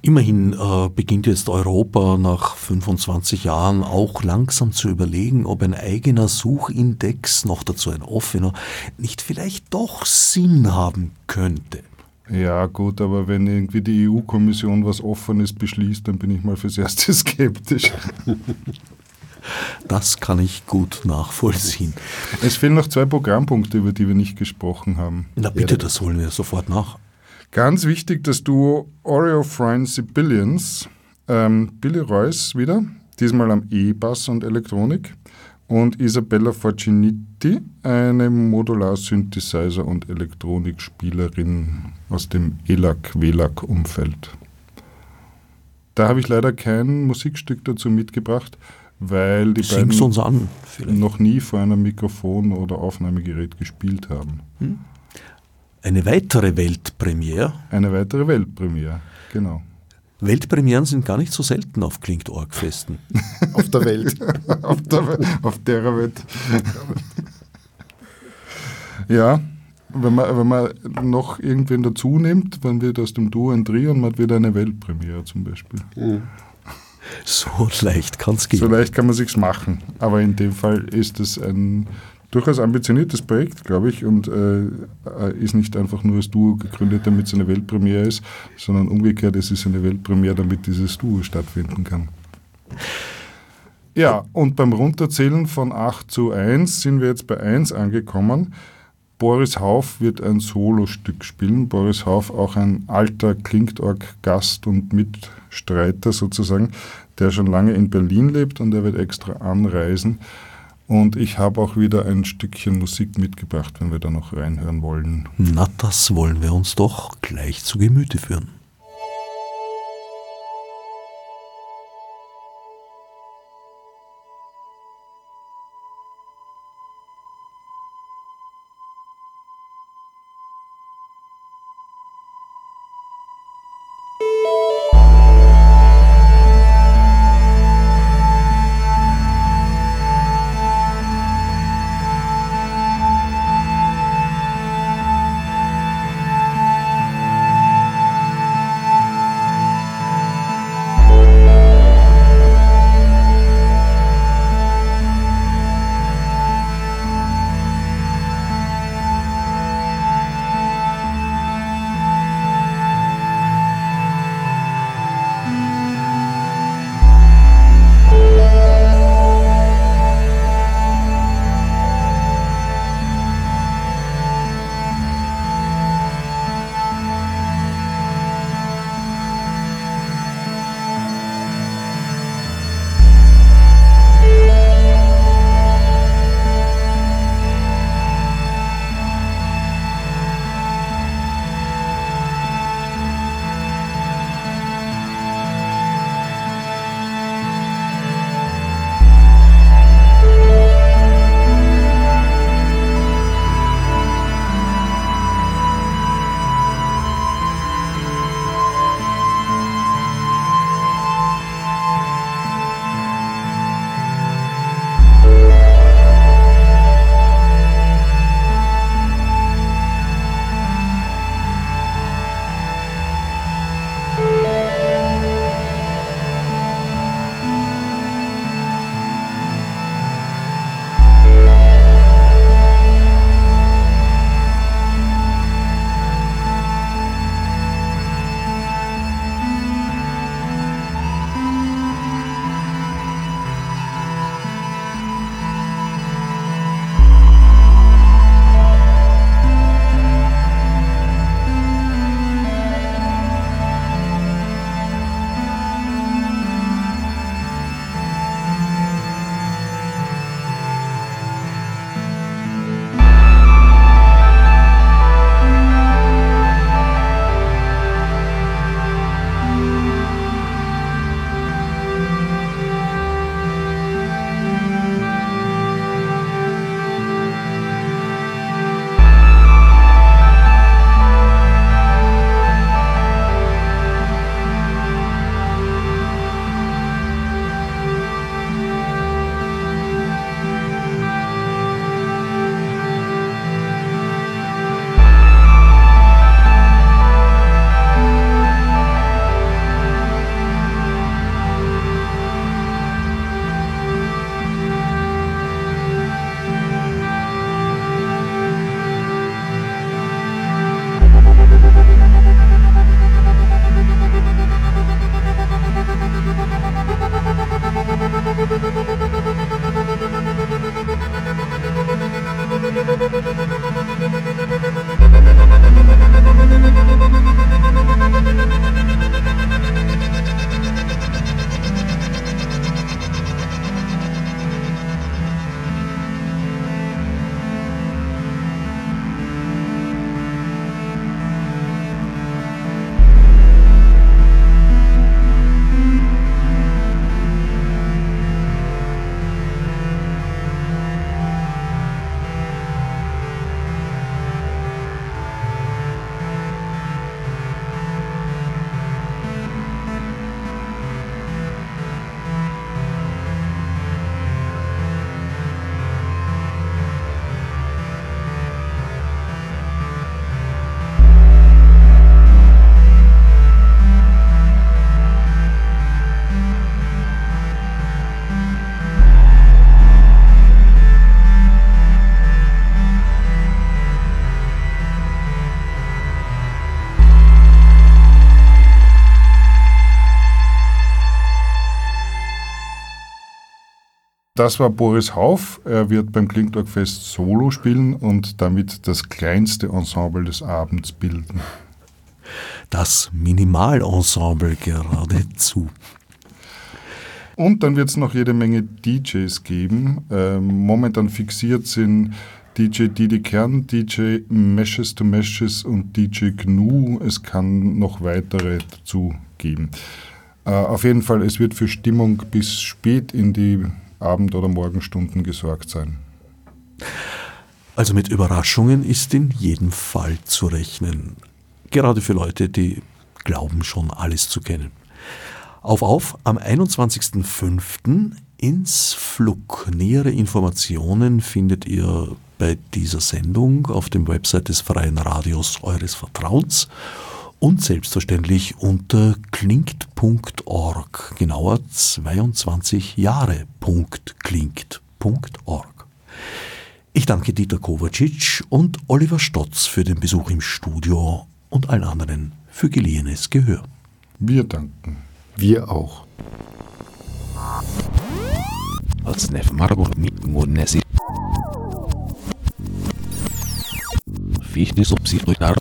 Immerhin äh, beginnt jetzt Europa nach 25 Jahren auch langsam zu überlegen, ob ein eigener Suchindex, noch dazu ein offener, nicht vielleicht doch Sinn haben könnte. Ja, gut, aber wenn irgendwie die EU-Kommission was Offenes beschließt, dann bin ich mal fürs Erste <laughs> skeptisch. Das kann ich gut nachvollziehen. Es fehlen noch zwei Programmpunkte, über die wir nicht gesprochen haben. Na bitte, das holen wir sofort nach. Ganz wichtig, das Duo Oreo Friend Sibillions, ähm, Billy Royce wieder, diesmal am E-Bass und Elektronik und Isabella Forciniti, eine Modular-Synthesizer- und Elektronikspielerin aus dem ELAC-WLAC-Umfeld. Da habe ich leider kein Musikstück dazu mitgebracht, weil die Sing's beiden an, noch nie vor einem Mikrofon oder Aufnahmegerät gespielt haben. Hm? Eine weitere Weltpremiere. Eine weitere Weltpremiere, genau. Weltpremieren sind gar nicht so selten auf Klingt-Org-Festen. <laughs> auf der Welt. <laughs> auf, der, auf der Welt. ja, wenn man, wenn man noch irgendwen dazu nimmt, dann wird aus dem Duo ein Trio und man hat wieder eine Weltpremiere zum Beispiel. Mhm. So leicht kann es gehen. So leicht kann man sich's machen. Aber in dem Fall ist es ein durchaus ambitioniertes Projekt, glaube ich, und äh, ist nicht einfach nur das Duo gegründet, damit es eine Weltpremiere ist, sondern umgekehrt, es ist eine Weltpremiere, damit dieses Duo stattfinden kann. Ja, und beim Runterzählen von 8 zu 1 sind wir jetzt bei 1 angekommen. Boris Hauf wird ein Solostück spielen. Boris Hauf, auch ein alter Klingt-Org-Gast und Mitstreiter sozusagen, der schon lange in Berlin lebt und er wird extra anreisen. Und ich habe auch wieder ein Stückchen Musik mitgebracht, wenn wir da noch reinhören wollen. Na, das wollen wir uns doch gleich zu Gemüte führen. Das war Boris Hauf. Er wird beim Klingtalk-Fest Solo spielen und damit das kleinste Ensemble des Abends bilden. Das Minimalensemble geradezu. Und dann wird es noch jede Menge DJs geben. Ähm, momentan fixiert sind DJ Didi Kern, DJ Meshes to Meshes und DJ GNU. Es kann noch weitere dazu geben. Äh, auf jeden Fall, es wird für Stimmung bis spät in die Abend- oder Morgenstunden gesorgt sein. Also mit Überraschungen ist in jedem Fall zu rechnen. Gerade für Leute, die glauben schon alles zu kennen. Auf auf am 21.05. ins Flug. Nähere Informationen findet ihr bei dieser Sendung auf dem Website des Freien Radios eures Vertrauens und selbstverständlich unter klingt.org, genauer 22 Jahre.klingt.org. Ich danke Dieter Kovacic und Oliver Stotz für den Besuch im Studio und allen anderen für geliehenes Gehör. Wir danken. Wir auch. Fichte subsidiar